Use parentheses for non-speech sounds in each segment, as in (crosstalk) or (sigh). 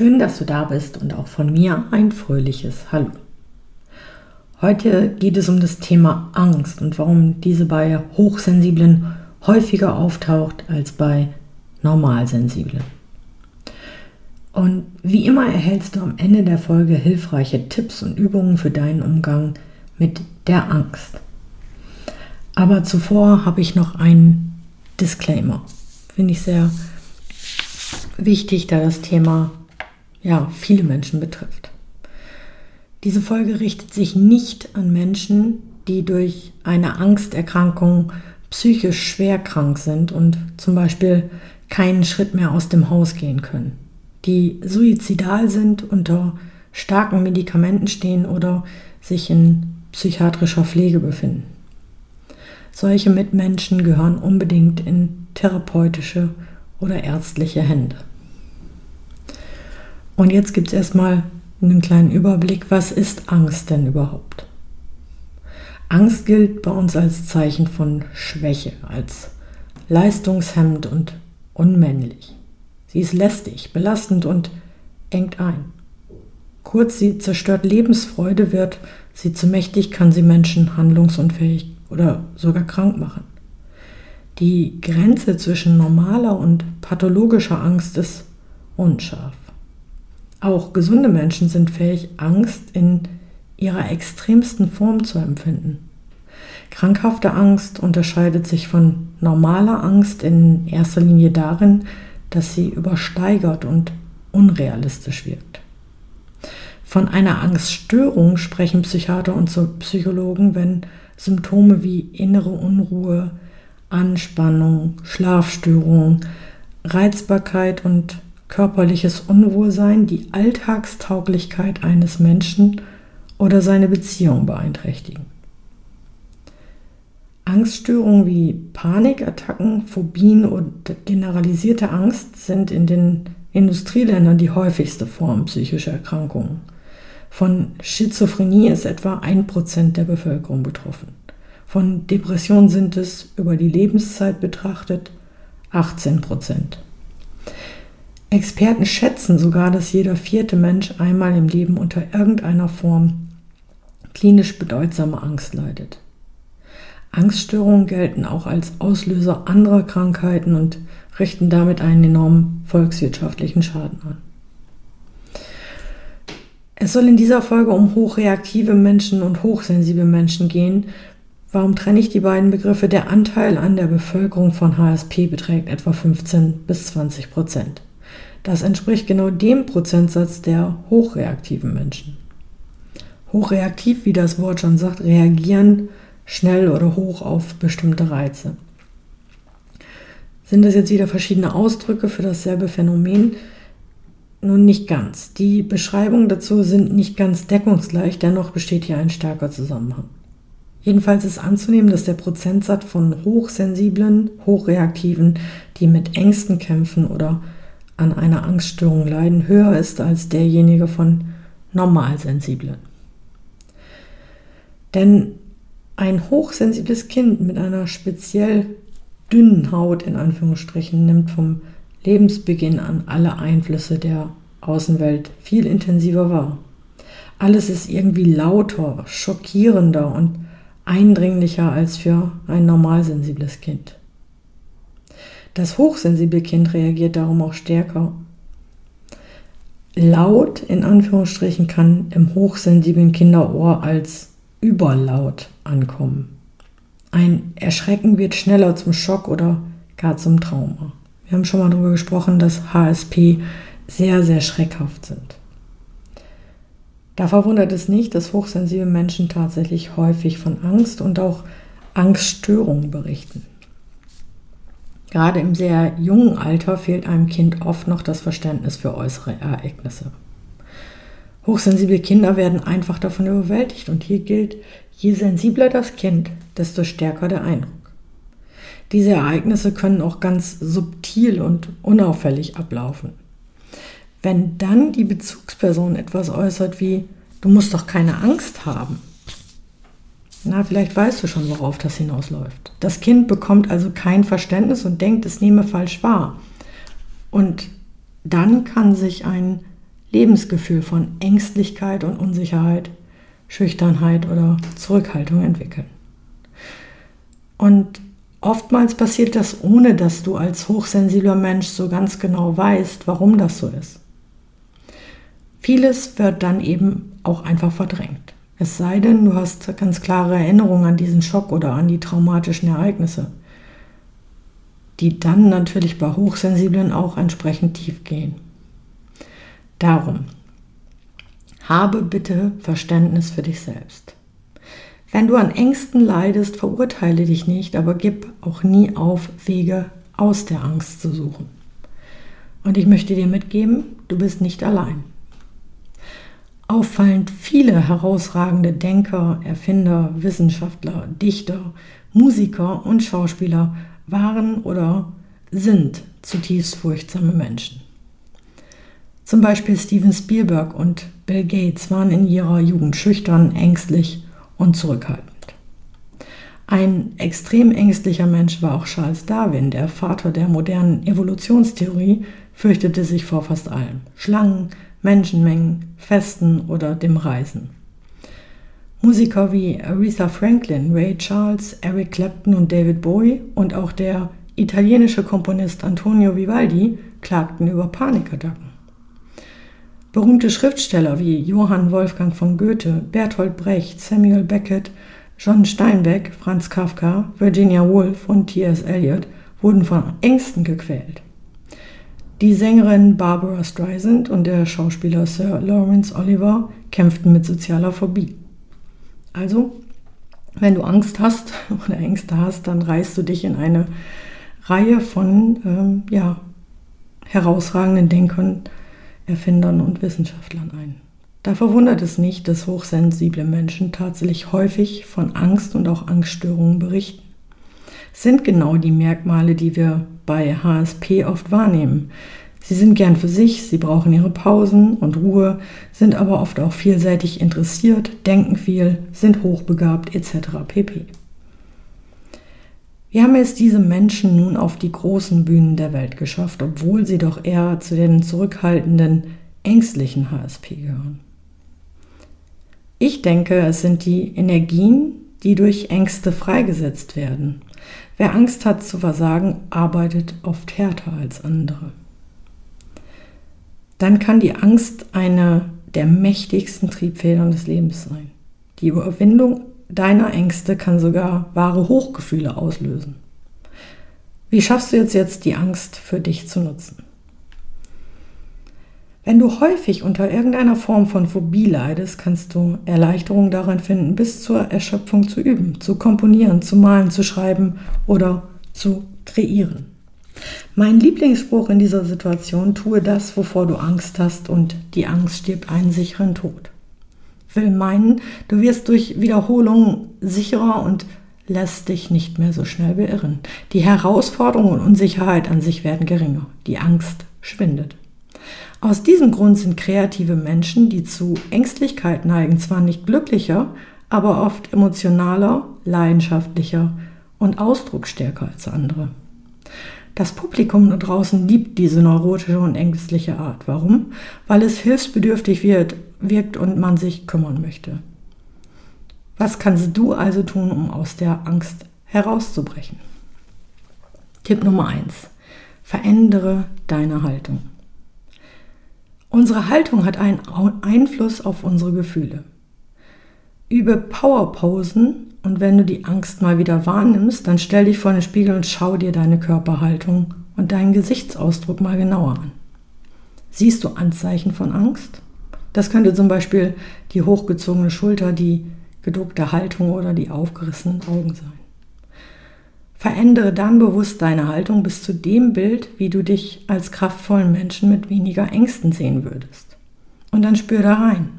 Schön, dass du da bist und auch von mir ein fröhliches Hallo. Heute geht es um das Thema Angst und warum diese bei Hochsensiblen häufiger auftaucht als bei Normalsensiblen. Und wie immer erhältst du am Ende der Folge hilfreiche Tipps und Übungen für deinen Umgang mit der Angst. Aber zuvor habe ich noch einen Disclaimer. Finde ich sehr wichtig, da das Thema ja viele Menschen betrifft. Diese Folge richtet sich nicht an Menschen, die durch eine Angsterkrankung psychisch schwer krank sind und zum Beispiel keinen Schritt mehr aus dem Haus gehen können, die suizidal sind, unter starken Medikamenten stehen oder sich in psychiatrischer Pflege befinden. Solche Mitmenschen gehören unbedingt in therapeutische oder ärztliche Hände. Und jetzt gibt es erstmal einen kleinen Überblick, was ist Angst denn überhaupt? Angst gilt bei uns als Zeichen von Schwäche, als leistungshemmend und unmännlich. Sie ist lästig, belastend und engt ein. Kurz, sie zerstört Lebensfreude, wird sie zu mächtig, kann sie Menschen handlungsunfähig oder sogar krank machen. Die Grenze zwischen normaler und pathologischer Angst ist unscharf. Auch gesunde Menschen sind fähig, Angst in ihrer extremsten Form zu empfinden. Krankhafte Angst unterscheidet sich von normaler Angst in erster Linie darin, dass sie übersteigert und unrealistisch wirkt. Von einer Angststörung sprechen Psychiater und Psychologen, wenn Symptome wie innere Unruhe, Anspannung, Schlafstörung, Reizbarkeit und körperliches Unwohlsein die Alltagstauglichkeit eines Menschen oder seine Beziehung beeinträchtigen. Angststörungen wie Panikattacken, Phobien und generalisierte Angst sind in den Industrieländern die häufigste Form psychischer Erkrankungen. Von Schizophrenie ist etwa ein Prozent der Bevölkerung betroffen. Von Depression sind es über die Lebenszeit betrachtet 18 Prozent. Experten schätzen sogar, dass jeder vierte Mensch einmal im Leben unter irgendeiner Form klinisch bedeutsame Angst leidet. Angststörungen gelten auch als Auslöser anderer Krankheiten und richten damit einen enormen volkswirtschaftlichen Schaden an. Es soll in dieser Folge um hochreaktive Menschen und hochsensible Menschen gehen. Warum trenne ich die beiden Begriffe? Der Anteil an der Bevölkerung von HSP beträgt etwa 15 bis 20 Prozent. Das entspricht genau dem Prozentsatz der hochreaktiven Menschen. Hochreaktiv, wie das Wort schon sagt, reagieren schnell oder hoch auf bestimmte Reize. Sind das jetzt wieder verschiedene Ausdrücke für dasselbe Phänomen? Nun nicht ganz. Die Beschreibungen dazu sind nicht ganz deckungsgleich, dennoch besteht hier ein starker Zusammenhang. Jedenfalls ist anzunehmen, dass der Prozentsatz von hochsensiblen, hochreaktiven, die mit Ängsten kämpfen oder an einer Angststörung leiden, höher ist als derjenige von normalsensiblen. Denn ein hochsensibles Kind mit einer speziell dünnen Haut in Anführungsstrichen nimmt vom Lebensbeginn an alle Einflüsse der Außenwelt viel intensiver wahr. Alles ist irgendwie lauter, schockierender und eindringlicher als für ein normalsensibles Kind. Das hochsensible Kind reagiert darum auch stärker. Laut in Anführungsstrichen kann im hochsensiblen Kinderohr als überlaut ankommen. Ein Erschrecken wird schneller zum Schock oder gar zum Trauma. Wir haben schon mal darüber gesprochen, dass HSP sehr, sehr schreckhaft sind. Da verwundert es nicht, dass hochsensible Menschen tatsächlich häufig von Angst und auch Angststörungen berichten. Gerade im sehr jungen Alter fehlt einem Kind oft noch das Verständnis für äußere Ereignisse. Hochsensible Kinder werden einfach davon überwältigt und hier gilt, je sensibler das Kind, desto stärker der Eindruck. Diese Ereignisse können auch ganz subtil und unauffällig ablaufen. Wenn dann die Bezugsperson etwas äußert wie, du musst doch keine Angst haben, na, vielleicht weißt du schon, worauf das hinausläuft. Das Kind bekommt also kein Verständnis und denkt, es nehme falsch wahr. Und dann kann sich ein Lebensgefühl von Ängstlichkeit und Unsicherheit, Schüchternheit oder Zurückhaltung entwickeln. Und oftmals passiert das, ohne dass du als hochsensibler Mensch so ganz genau weißt, warum das so ist. Vieles wird dann eben auch einfach verdrängt. Es sei denn, du hast ganz klare Erinnerungen an diesen Schock oder an die traumatischen Ereignisse, die dann natürlich bei Hochsensiblen auch entsprechend tief gehen. Darum, habe bitte Verständnis für dich selbst. Wenn du an Ängsten leidest, verurteile dich nicht, aber gib auch nie auf, Wege aus der Angst zu suchen. Und ich möchte dir mitgeben, du bist nicht allein. Auffallend viele herausragende Denker, Erfinder, Wissenschaftler, Dichter, Musiker und Schauspieler waren oder sind zutiefst furchtsame Menschen. Zum Beispiel Steven Spielberg und Bill Gates waren in ihrer Jugend schüchtern, ängstlich und zurückhaltend. Ein extrem ängstlicher Mensch war auch Charles Darwin, der Vater der modernen Evolutionstheorie, fürchtete sich vor fast allem. Schlangen, Menschenmengen, Festen oder dem Reisen. Musiker wie Aretha Franklin, Ray Charles, Eric Clapton und David Bowie und auch der italienische Komponist Antonio Vivaldi klagten über Panikattacken. Berühmte Schriftsteller wie Johann Wolfgang von Goethe, Bertolt Brecht, Samuel Beckett, John Steinbeck, Franz Kafka, Virginia Woolf und T.S. Eliot wurden von Ängsten gequält. Die Sängerin Barbara Streisand und der Schauspieler Sir Lawrence Oliver kämpften mit sozialer Phobie. Also, wenn du Angst hast (laughs) oder Ängste hast, dann reißt du dich in eine Reihe von ähm, ja, herausragenden Denkern Erfindern und Wissenschaftlern ein. Da verwundert es nicht, dass hochsensible Menschen tatsächlich häufig von Angst und auch Angststörungen berichten. Sind genau die Merkmale, die wir bei HSP oft wahrnehmen. Sie sind gern für sich, sie brauchen ihre Pausen und Ruhe, sind aber oft auch vielseitig interessiert, denken viel, sind hochbegabt etc. pp. Wie haben es diese Menschen nun auf die großen Bühnen der Welt geschafft, obwohl sie doch eher zu den zurückhaltenden, ängstlichen HSP gehören? Ich denke, es sind die Energien, die durch Ängste freigesetzt werden. Wer Angst hat zu versagen, arbeitet oft härter als andere. Dann kann die Angst eine der mächtigsten Triebfedern des Lebens sein. Die Überwindung deiner Ängste kann sogar wahre Hochgefühle auslösen. Wie schaffst du jetzt jetzt die Angst für dich zu nutzen? Wenn du häufig unter irgendeiner Form von Phobie leidest, kannst du Erleichterung darin finden, bis zur Erschöpfung zu üben, zu komponieren, zu malen, zu schreiben oder zu kreieren. Mein Lieblingsspruch in dieser Situation, tue das, wovor du Angst hast und die Angst stirbt einen sicheren Tod will meinen, du wirst durch Wiederholung sicherer und lässt dich nicht mehr so schnell beirren. Die Herausforderung und Unsicherheit an sich werden geringer. Die Angst schwindet. Aus diesem Grund sind kreative Menschen, die zu Ängstlichkeit neigen, zwar nicht glücklicher, aber oft emotionaler, leidenschaftlicher und ausdrucksstärker als andere. Das Publikum da draußen liebt diese neurotische und ängstliche Art. Warum? Weil es hilfsbedürftig wird, wirkt und man sich kümmern möchte. Was kannst du also tun, um aus der Angst herauszubrechen? Tipp Nummer 1. Verändere deine Haltung. Unsere Haltung hat einen Einfluss auf unsere Gefühle. Übe Powerposen und wenn du die Angst mal wieder wahrnimmst, dann stell dich vor den Spiegel und schau dir deine Körperhaltung und deinen Gesichtsausdruck mal genauer an. Siehst du Anzeichen von Angst? Das könnte zum Beispiel die hochgezogene Schulter, die geduckte Haltung oder die aufgerissenen Augen sein. Verändere dann bewusst deine Haltung bis zu dem Bild, wie du dich als kraftvollen Menschen mit weniger Ängsten sehen würdest. Und dann spür da rein.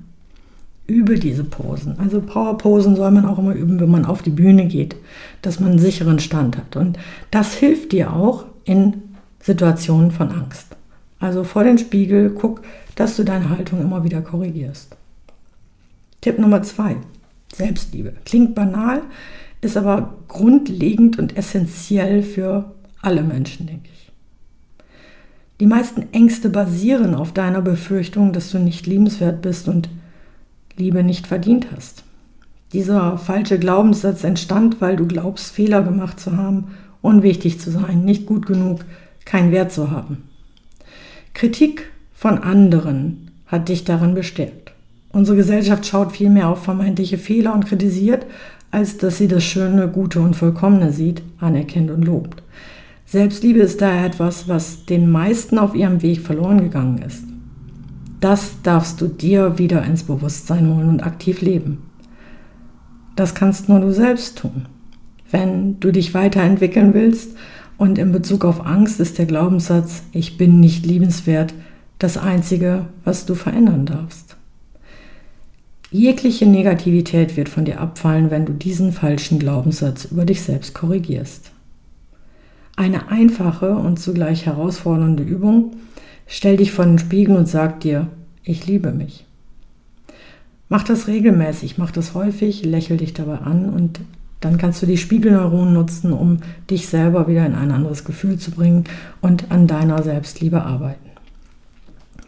Übe diese Posen. Also Powerposen soll man auch immer üben, wenn man auf die Bühne geht, dass man einen sicheren Stand hat. Und das hilft dir auch in Situationen von Angst. Also vor den Spiegel guck, dass du deine Haltung immer wieder korrigierst. Tipp Nummer zwei, Selbstliebe. Klingt banal, ist aber grundlegend und essentiell für alle Menschen, denke ich. Die meisten Ängste basieren auf deiner Befürchtung, dass du nicht liebenswert bist und Liebe nicht verdient hast. Dieser falsche Glaubenssatz entstand, weil du glaubst, Fehler gemacht zu haben, unwichtig zu sein, nicht gut genug, keinen Wert zu haben. Kritik von anderen hat dich darin bestärkt. Unsere Gesellschaft schaut viel mehr auf vermeintliche Fehler und kritisiert, als dass sie das Schöne, Gute und Vollkommene sieht, anerkennt und lobt. Selbstliebe ist daher etwas, was den meisten auf ihrem Weg verloren gegangen ist. Das darfst du dir wieder ins Bewusstsein holen und aktiv leben. Das kannst nur du selbst tun. Wenn du dich weiterentwickeln willst und in Bezug auf Angst ist der Glaubenssatz, ich bin nicht liebenswert, das Einzige, was du verändern darfst. Jegliche Negativität wird von dir abfallen, wenn du diesen falschen Glaubenssatz über dich selbst korrigierst. Eine einfache und zugleich herausfordernde Übung Stell dich vor den Spiegel und sag dir, ich liebe mich. Mach das regelmäßig, mach das häufig, lächel dich dabei an und dann kannst du die Spiegelneuronen nutzen, um dich selber wieder in ein anderes Gefühl zu bringen und an deiner Selbstliebe arbeiten.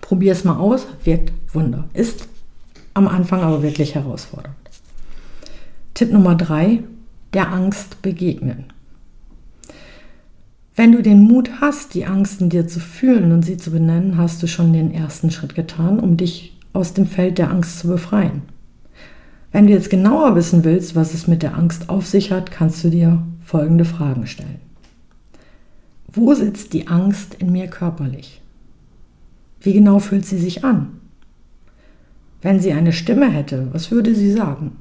Probier es mal aus, wirkt Wunder. Ist am Anfang aber wirklich herausfordernd. Tipp Nummer drei, der Angst begegnen. Wenn du den Mut hast, die Angst in dir zu fühlen und sie zu benennen, hast du schon den ersten Schritt getan, um dich aus dem Feld der Angst zu befreien. Wenn du jetzt genauer wissen willst, was es mit der Angst auf sich hat, kannst du dir folgende Fragen stellen. Wo sitzt die Angst in mir körperlich? Wie genau fühlt sie sich an? Wenn sie eine Stimme hätte, was würde sie sagen?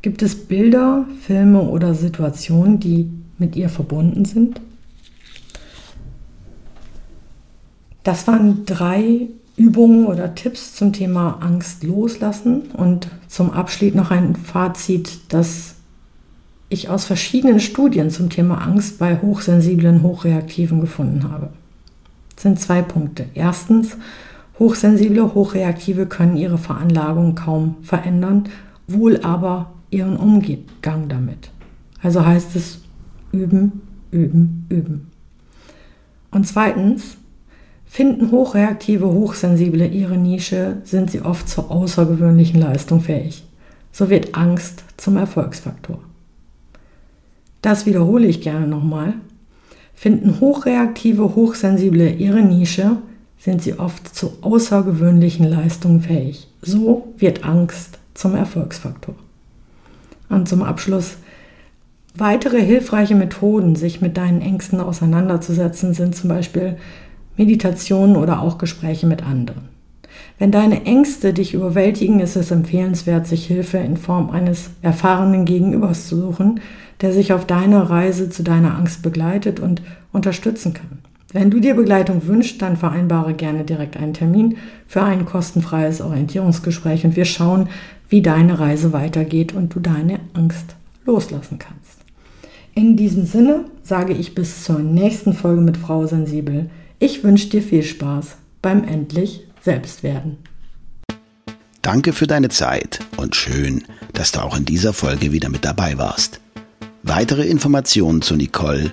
Gibt es Bilder, Filme oder Situationen, die mit ihr verbunden sind? Das waren drei Übungen oder Tipps zum Thema Angst loslassen und zum Abschluss noch ein Fazit, das ich aus verschiedenen Studien zum Thema Angst bei hochsensiblen, hochreaktiven gefunden habe. Das sind zwei Punkte. Erstens, hochsensible, hochreaktive können ihre Veranlagung kaum verändern, wohl aber ihren Umgang damit. Also heißt es üben, üben, üben. Und zweitens, Finden hochreaktive, hochsensible ihre Nische, sind sie oft zur außergewöhnlichen Leistung fähig. So wird Angst zum Erfolgsfaktor. Das wiederhole ich gerne nochmal. Finden hochreaktive, hochsensible ihre Nische, sind sie oft zu außergewöhnlichen Leistungen fähig. So wird Angst zum Erfolgsfaktor. Und zum Abschluss, weitere hilfreiche Methoden, sich mit deinen Ängsten auseinanderzusetzen, sind zum Beispiel Meditationen oder auch Gespräche mit anderen. Wenn deine Ängste dich überwältigen, ist es empfehlenswert, sich Hilfe in Form eines erfahrenen Gegenübers zu suchen, der sich auf deiner Reise zu deiner Angst begleitet und unterstützen kann. Wenn du dir Begleitung wünschst, dann vereinbare gerne direkt einen Termin für ein kostenfreies Orientierungsgespräch und wir schauen, wie deine Reise weitergeht und du deine Angst loslassen kannst. In diesem Sinne sage ich bis zur nächsten Folge mit Frau Sensibel. Ich wünsche dir viel Spaß beim endlich Selbstwerden. Danke für deine Zeit und schön, dass du auch in dieser Folge wieder mit dabei warst. Weitere Informationen zu Nicole,